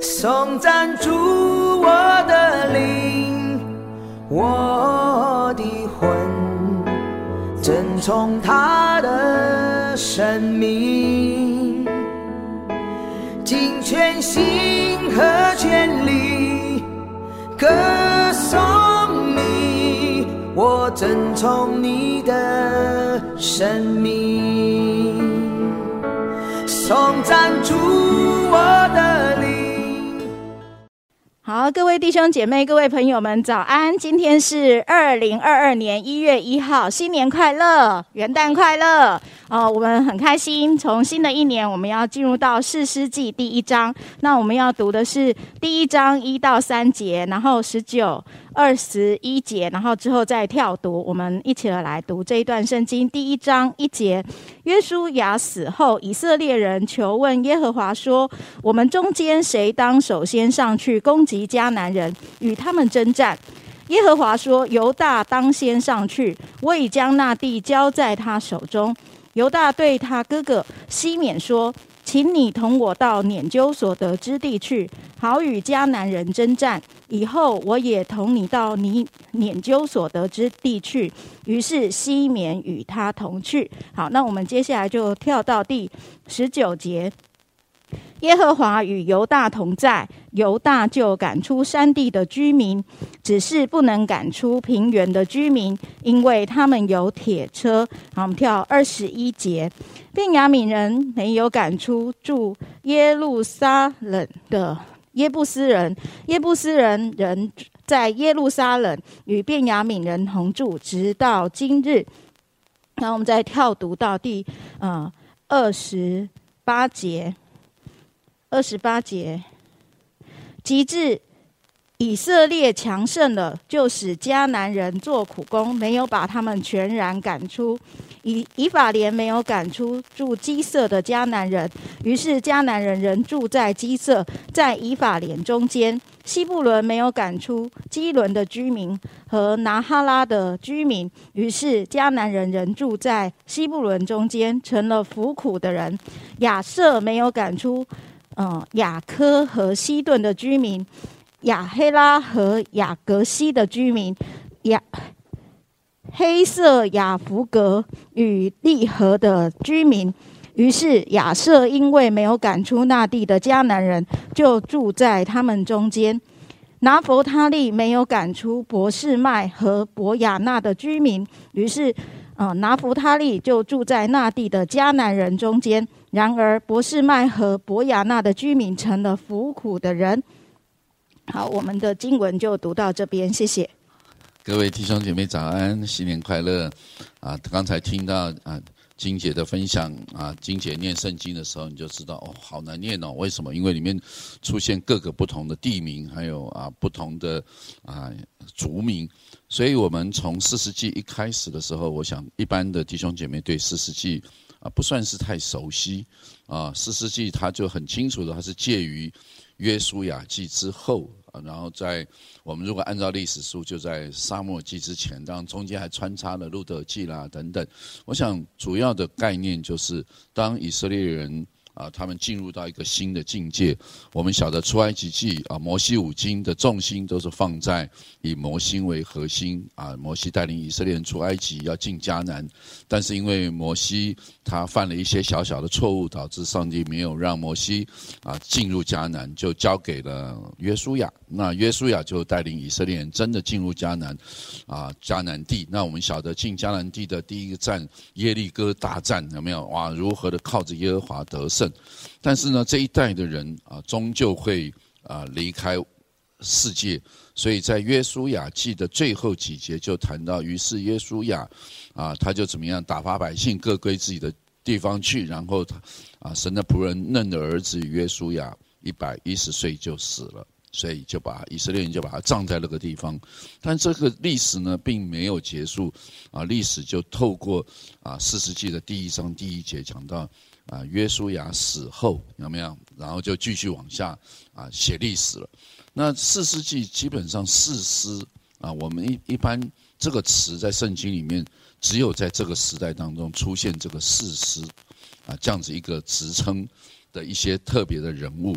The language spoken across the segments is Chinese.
颂赞主我的灵，我的魂，遵从他的生命，尽全心和全力歌颂你，我遵从你的生命，颂赞主好，各位弟兄姐妹、各位朋友们，早安！今天是二零二二年一月一号，新年快乐，元旦快乐！哦，我们很开心，从新的一年，我们要进入到四世纪第一章。那我们要读的是第一章一到三节，然后十九、二十一节，然后之后再跳读。我们一起来读这一段圣经，第一章一节：约书亚死后，以色列人求问耶和华说：“我们中间谁当首先上去攻击迦南人，与他们征战？”耶和华说：“犹大当先上去，我已将那地交在他手中。”犹大对他哥哥西缅说：“请你同我到撵究所得之地去，好与迦南人征战。以后我也同你到你研究所得之地去。”于是西缅与他同去。好，那我们接下来就跳到第十九节。耶和华与犹大同在，犹大就赶出山地的居民，只是不能赶出平原的居民，因为他们有铁车。好，我们跳二十一节，便雅悯人没有赶出住耶路撒冷的耶布斯人，耶布斯人人在耶路撒冷与便雅悯人同住，直到今日。那我们再跳读到第啊二十八节。二十八节，及至以色列强盛了，就使迦南人做苦工，没有把他们全然赶出。以以法莲没有赶出住基色的迦南人，于是迦南人仍住在基色，在以法莲中间。西布伦没有赶出基伦的居民和拿哈拉的居民，于是迦南人仍住在西布伦中间，成了服苦的人。亚瑟没有赶出。嗯，雅科和西顿的居民，亚黑拉和雅格西的居民，亚黑色雅福格与利河的居民。于是亚瑟因为没有赶出那地的迦南人，就住在他们中间。拿佛他利没有赶出博士麦和博雅纳的居民，于是，呃，拿佛他利就住在那地的迦南人中间。然而，博士麦和博雅纳的居民成了服苦的人。好，我们的经文就读到这边，谢谢。各位弟兄姐妹早安，新年快乐！啊，刚才听到啊金姐的分享啊，金姐念圣经的时候，你就知道哦，好难念哦。为什么？因为里面出现各个不同的地名，还有啊不同的啊族名。所以我们从四世纪一开始的时候，我想一般的弟兄姐妹对四世纪。啊，不算是太熟悉，啊，四世纪他就很清楚的，它是介于约书亚记之后，啊，然后在我们如果按照历史书，就在沙漠记之前，当然中间还穿插了路德记啦等等。我想主要的概念就是，当以色列人。啊，他们进入到一个新的境界。我们晓得出埃及记啊，摩西五经的重心都是放在以摩西为核心啊。摩西带领以色列人出埃及，要进迦南，但是因为摩西他犯了一些小小的错误，导致上帝没有让摩西啊进入迦南，就交给了约书亚。那约书亚就带领以色列人真的进入迦南啊，迦南地。那我们晓得进迦南地的第一个战耶利哥大战有没有？哇，如何的靠着耶和华得胜？但是呢，这一代的人啊，终究会啊离开世界，所以在约书亚记的最后几节就谈到，于是约书亚啊，他就怎么样打发百姓各归自己的地方去，然后他啊，神的仆人嫩的儿子约书亚一百一十岁就死了，所以就把以色列人就把他葬在那个地方。但这个历史呢，并没有结束啊，历史就透过啊四世纪的第一章第一节讲到。啊，约书亚死后有没有？然后就继续往下啊写历史了。那四世纪基本上四师啊，我们一一般这个词在圣经里面只有在这个时代当中出现这个四师啊这样子一个职称的一些特别的人物。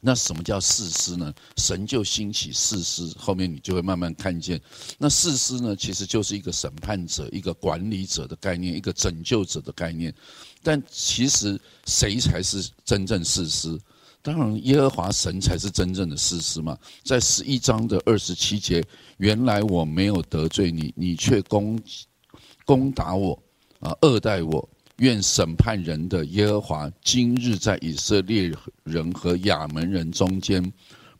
那什么叫士师呢？神就兴起士师，后面你就会慢慢看见。那士师呢，其实就是一个审判者、一个管理者的概念，一个拯救者的概念。但其实谁才是真正士师？当然，耶和华神才是真正的士师嘛。在十一章的二十七节，原来我没有得罪你，你却攻攻打我，啊，恶待我。愿审判人的耶和华今日在以色列人和亚门人中间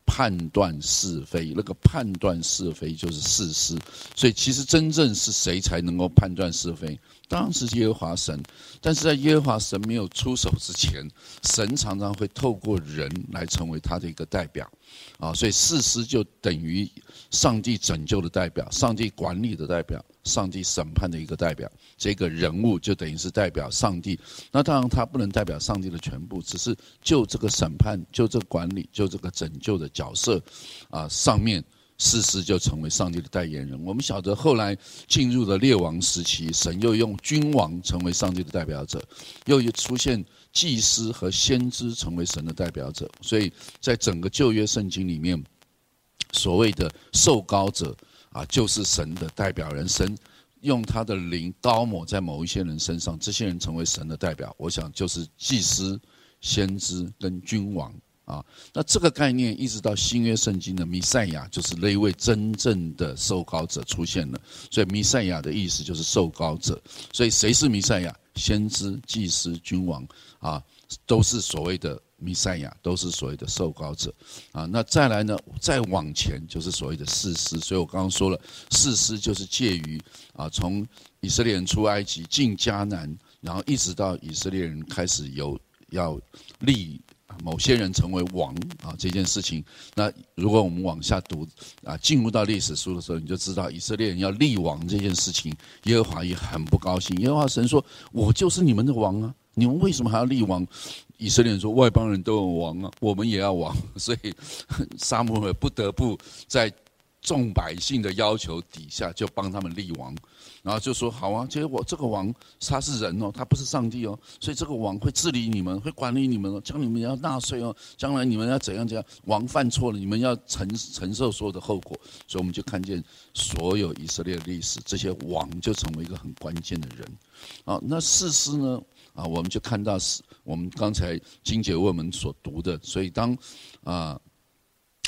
判断是非。那个判断是非就是事实，所以其实真正是谁才能够判断是非？当然是耶和华神。但是在耶和华神没有出手之前，神常常会透过人来成为他的一个代表。啊，所以事实就等于上帝拯救的代表，上帝管理的代表，上帝审判的一个代表。这个人物就等于是代表上帝。那当然，他不能代表上帝的全部，只是就这个审判、就这管理、就这个拯救的角色，啊，上面事实就成为上帝的代言人。我们晓得，后来进入了列王时期，神又用君王成为上帝的代表者，又出现。祭司和先知成为神的代表者，所以在整个旧约圣经里面，所谓的受膏者啊，就是神的代表人。神用他的灵高抹在某一些人身上，这些人成为神的代表。我想就是祭司、先知跟君王啊。那这个概念一直到新约圣经的弥赛亚，就是那一位真正的受膏者出现了。所以弥赛亚的意思就是受膏者。所以谁是弥赛亚？先知、祭司、君王。啊，都是所谓的弥赛亚，都是所谓的受膏者，啊，那再来呢，再往前就是所谓的士师。所以我刚刚说了，士师就是介于啊，从以色列人出埃及进迦南，然后一直到以色列人开始有要立某些人成为王啊这件事情。那如果我们往下读啊，进入到历史书的时候，你就知道以色列人要立王这件事情，耶和华也很不高兴。耶和华神说：“我就是你们的王啊。”你们为什么还要立王？以色列人说：“外邦人都有王啊，我们也要王。”所以，沙姆尔不得不在众百姓的要求底下，就帮他们立王。然后就说：“好啊，结果这个王他是人哦，他不是上帝哦，所以这个王会治理你们，会管理你们哦，将你们要纳税哦，将来你们要怎样怎样。王犯错了，你们要承承受所有的后果。所以我们就看见所有以色列的历史，这些王就成为一个很关键的人。啊，那事实呢？”啊，我们就看到是，我们刚才金姐为我们所读的，所以当啊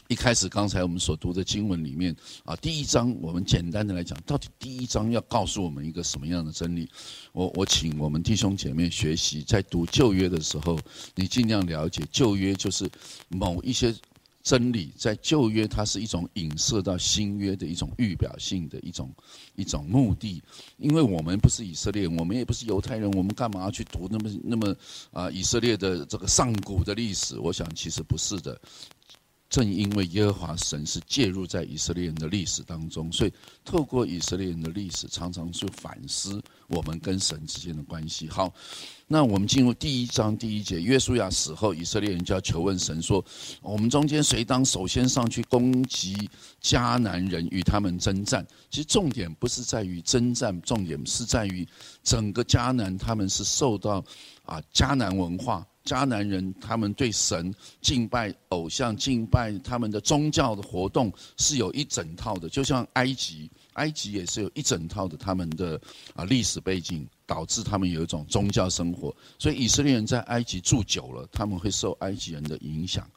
一开始刚才我们所读的经文里面啊，第一章我们简单的来讲，到底第一章要告诉我们一个什么样的真理？我我请我们弟兄姐妹学习，在读旧约的时候，你尽量了解旧约就是某一些。真理在旧约，它是一种影射到新约的一种预表性的一种一种目的。因为我们不是以色列，我们也不是犹太人，我们干嘛要去读那么那么啊以色列的这个上古的历史？我想其实不是的。正因为耶和华神是介入在以色列人的历史当中，所以透过以色列人的历史，常常去反思我们跟神之间的关系。好，那我们进入第一章第一节，约书亚死后，以色列人就要求问神说：我们中间谁当首先上去攻击迦南人，与他们征战？其实重点不是在于征战，重点是在于整个迦南，他们是受到啊迦南文化。迦南人他们对神敬拜偶像、敬拜他们的宗教的活动是有一整套的，就像埃及，埃及也是有一整套的他们的啊历史背景，导致他们有一种宗教生活。所以以色列人在埃及住久了，他们会受埃及人的影响。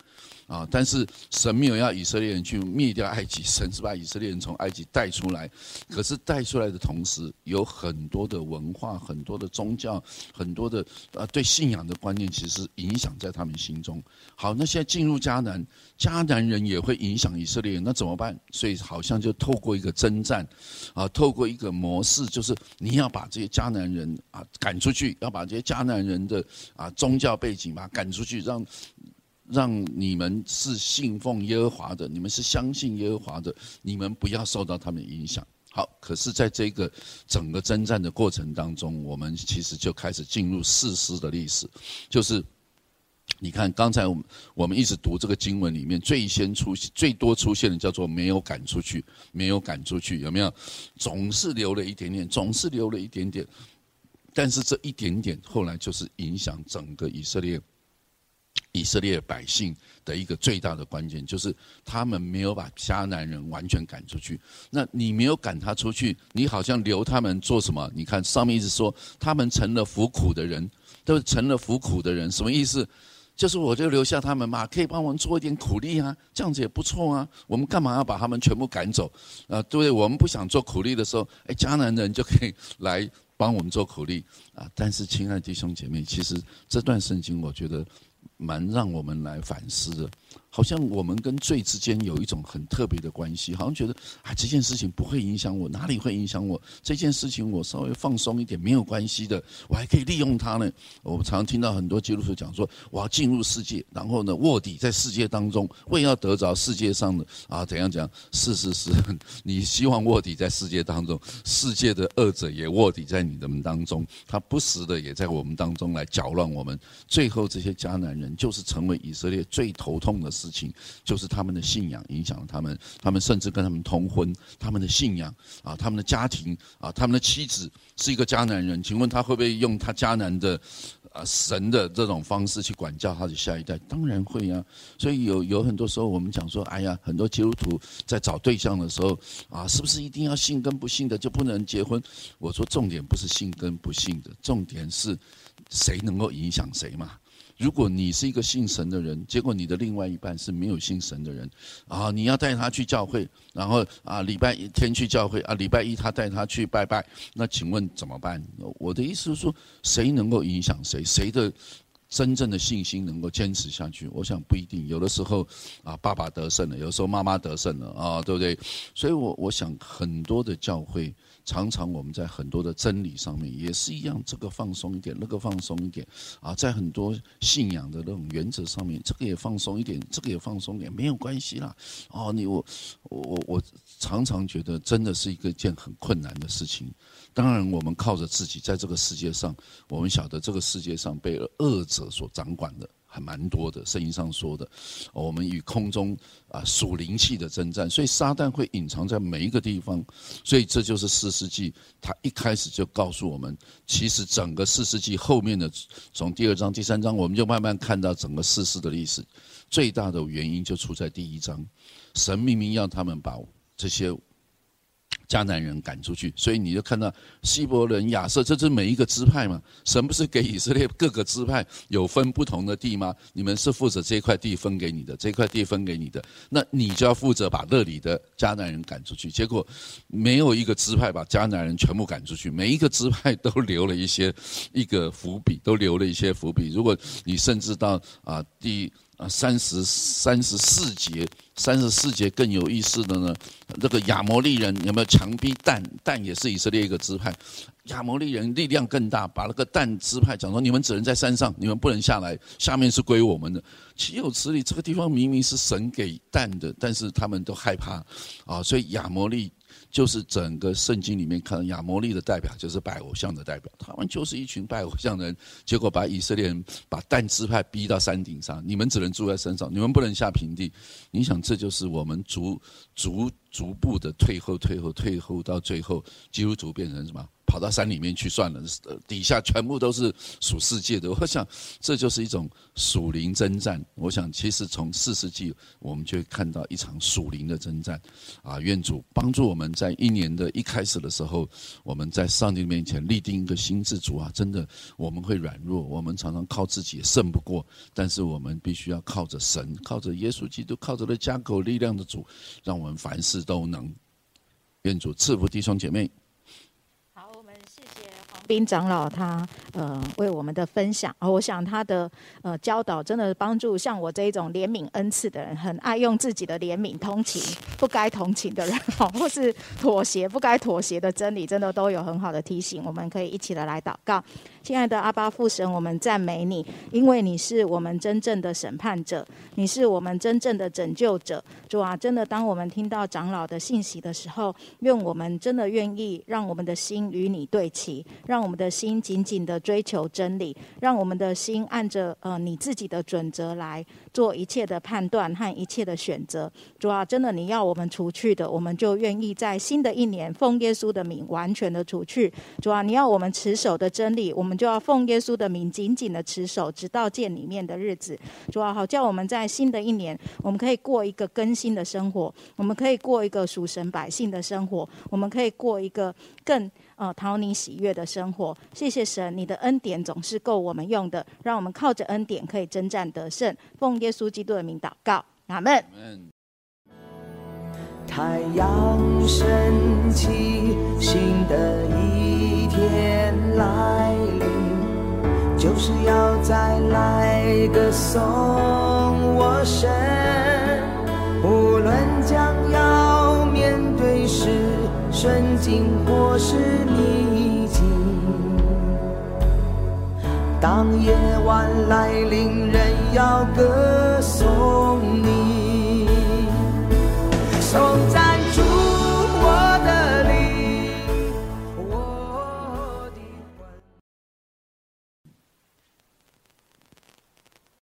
啊！但是神没有要以色列人去灭掉埃及，神是把以色列人从埃及带出来。可是带出来的同时，有很多的文化、很多的宗教、很多的呃对信仰的观念，其实影响在他们心中。好，那现在进入迦南，迦南人也会影响以色列人，那怎么办？所以好像就透过一个征战，啊，透过一个模式，就是你要把这些迦南人啊赶出去，要把这些迦南人的啊宗教背景把它赶出去，让。让你们是信奉耶和华的，你们是相信耶和华的，你们不要受到他们影响。好，可是，在这个整个征战的过程当中，我们其实就开始进入四师的历史。就是你看，刚才我们我们一直读这个经文里面，最先出现、最多出现的叫做没有赶出去，没有赶出去，有没有？总是留了一点点，总是留了一点点。但是这一点点后来就是影响整个以色列。以色列百姓的一个最大的关键，就是他们没有把迦南人完全赶出去。那你没有赶他出去，你好像留他们做什么？你看上面一直说他们成了服苦的人，都成了服苦的人，什么意思？就是我就留下他们嘛，可以帮我们做一点苦力啊，这样子也不错啊。我们干嘛要把他们全部赶走？啊，对不对？我们不想做苦力的时候，哎，迦南人就可以来帮我们做苦力啊。但是，亲爱的弟兄姐妹，其实这段圣经，我觉得蛮让我们来反思的。好像我们跟罪之间有一种很特别的关系，好像觉得啊这件事情不会影响我，哪里会影响我？这件事情我稍微放松一点没有关系的，我还可以利用它呢。我们常听到很多基督徒讲说，我要进入世界，然后呢卧底在世界当中，为要得着世界上的啊怎样讲？是是是，你希望卧底在世界当中，世界的恶者也卧底在你的们当中，他不时的也在我们当中来搅乱我们。最后这些迦南人就是成为以色列最头痛的事。情就是他们的信仰影响了他们，他们甚至跟他们通婚，他们的信仰啊，他们的家庭啊，他们的妻子是一个迦南人，请问他会不会用他迦南的啊神的这种方式去管教他的下一代？当然会啊。所以有有很多时候我们讲说，哎呀，很多基督徒在找对象的时候啊，是不是一定要信跟不信的就不能结婚？我说重点不是信跟不信的，重点是谁能够影响谁嘛。如果你是一个信神的人，结果你的另外一半是没有信神的人，啊，你要带他去教会，然后啊，礼拜一天去教会，啊，礼拜一他带他去拜拜，那请问怎么办？我的意思是说，谁能够影响谁？谁的真正的信心能够坚持下去？我想不一定。有的时候啊，爸爸得胜了，有时候妈妈得胜了，啊，对不对？所以我我想很多的教会。常常我们在很多的真理上面也是一样，这个放松一点，那个放松一点，啊，在很多信仰的那种原则上面，这个也放松一点，这个也放松一点，没有关系啦。哦，你我我我我常常觉得真的是一个件很困难的事情。当然，我们靠着自己在这个世界上，我们晓得这个世界上被恶者所掌管的。还蛮多的，圣经上说的，我们与空中啊属灵气的征战，所以撒旦会隐藏在每一个地方，所以这就是四世纪，他一开始就告诉我们，其实整个四世纪后面的，从第二章、第三章，我们就慢慢看到整个世事的历史，最大的原因就出在第一章，神明明要他们把这些。迦南人赶出去，所以你就看到希伯伦、亚瑟，这是每一个支派嘛？神不是给以色列各个支派有分不同的地吗？你们是负责这块地分给你的，这块地分给你的，那你就要负责把那里的迦南人赶出去。结果没有一个支派把迦南人全部赶出去，每一个支派都留了一些一个伏笔，都留了一些伏笔。如果你甚至到啊第。啊，三十三十四节，三十四节更有意思的呢。这个亚摩利人有没有强逼但？但也是以色列一个支派。亚摩利人力量更大，把那个但支派讲说：你们只能在山上，你们不能下来，下面是归我们的。岂有此理？这个地方明明是神给但的，但是他们都害怕啊，所以亚摩利。就是整个圣经里面看亚摩利的代表，就是拜偶像的代表。他们就是一群拜偶像的人，结果把以色列人把但支派逼到山顶上，你们只能住在山上，你们不能下平地。你想，这就是我们逐逐逐步的退后、退后、退后，到最后基督徒变成什么？跑到山里面去算了，底下全部都是属世界的。我想，这就是一种属灵征战。我想，其实从四世纪，我们就会看到一场属灵的征战。啊，愿主帮助我们在一年的一开始的时候，我们在上帝面前立定一个心智主啊，真的我们会软弱，我们常常靠自己胜不过，但是我们必须要靠着神，靠着耶稣基督，靠着那加口力量的主，让我们凡事都能。愿主赐福弟兄姐妹。好，我们谢谢黄斌长老他呃为我们的分享，而我想他的呃教导真的帮助像我这一种怜悯恩赐的人，很爱用自己的怜悯同情不该同情的人，或是妥协不该妥协的真理，真的都有很好的提醒。我们可以一起的来祷告，亲爱的阿巴父神，我们赞美你，因为你是我们真正的审判者，你是我们真正的拯救者。主啊，真的当我们听到长老的信息的时候，愿我们真的愿意让我们的心与。你对齐，让我们的心紧紧的追求真理，让我们的心按着呃你自己的准则来做一切的判断和一切的选择。主啊，真的你要我们除去的，我们就愿意在新的一年奉耶稣的名完全的除去。主啊，你要我们持守的真理，我们就要奉耶稣的名紧紧的持守，直到见里面的日子。主啊，好叫我们在新的一年，我们可以过一个更新的生活，我们可以过一个属神百姓的生活，我们可以过一个更呃讨你喜悦的生活。谢谢神，你的恩典总是够我们用的，让我们靠着恩典可以征战得胜。奉耶稣基督的名祷告，阿门。嗯，太阳升起，新的一天来临，就是要再来歌颂我神。无论将要面对是顺境或是逆当夜晚来临，人要歌颂。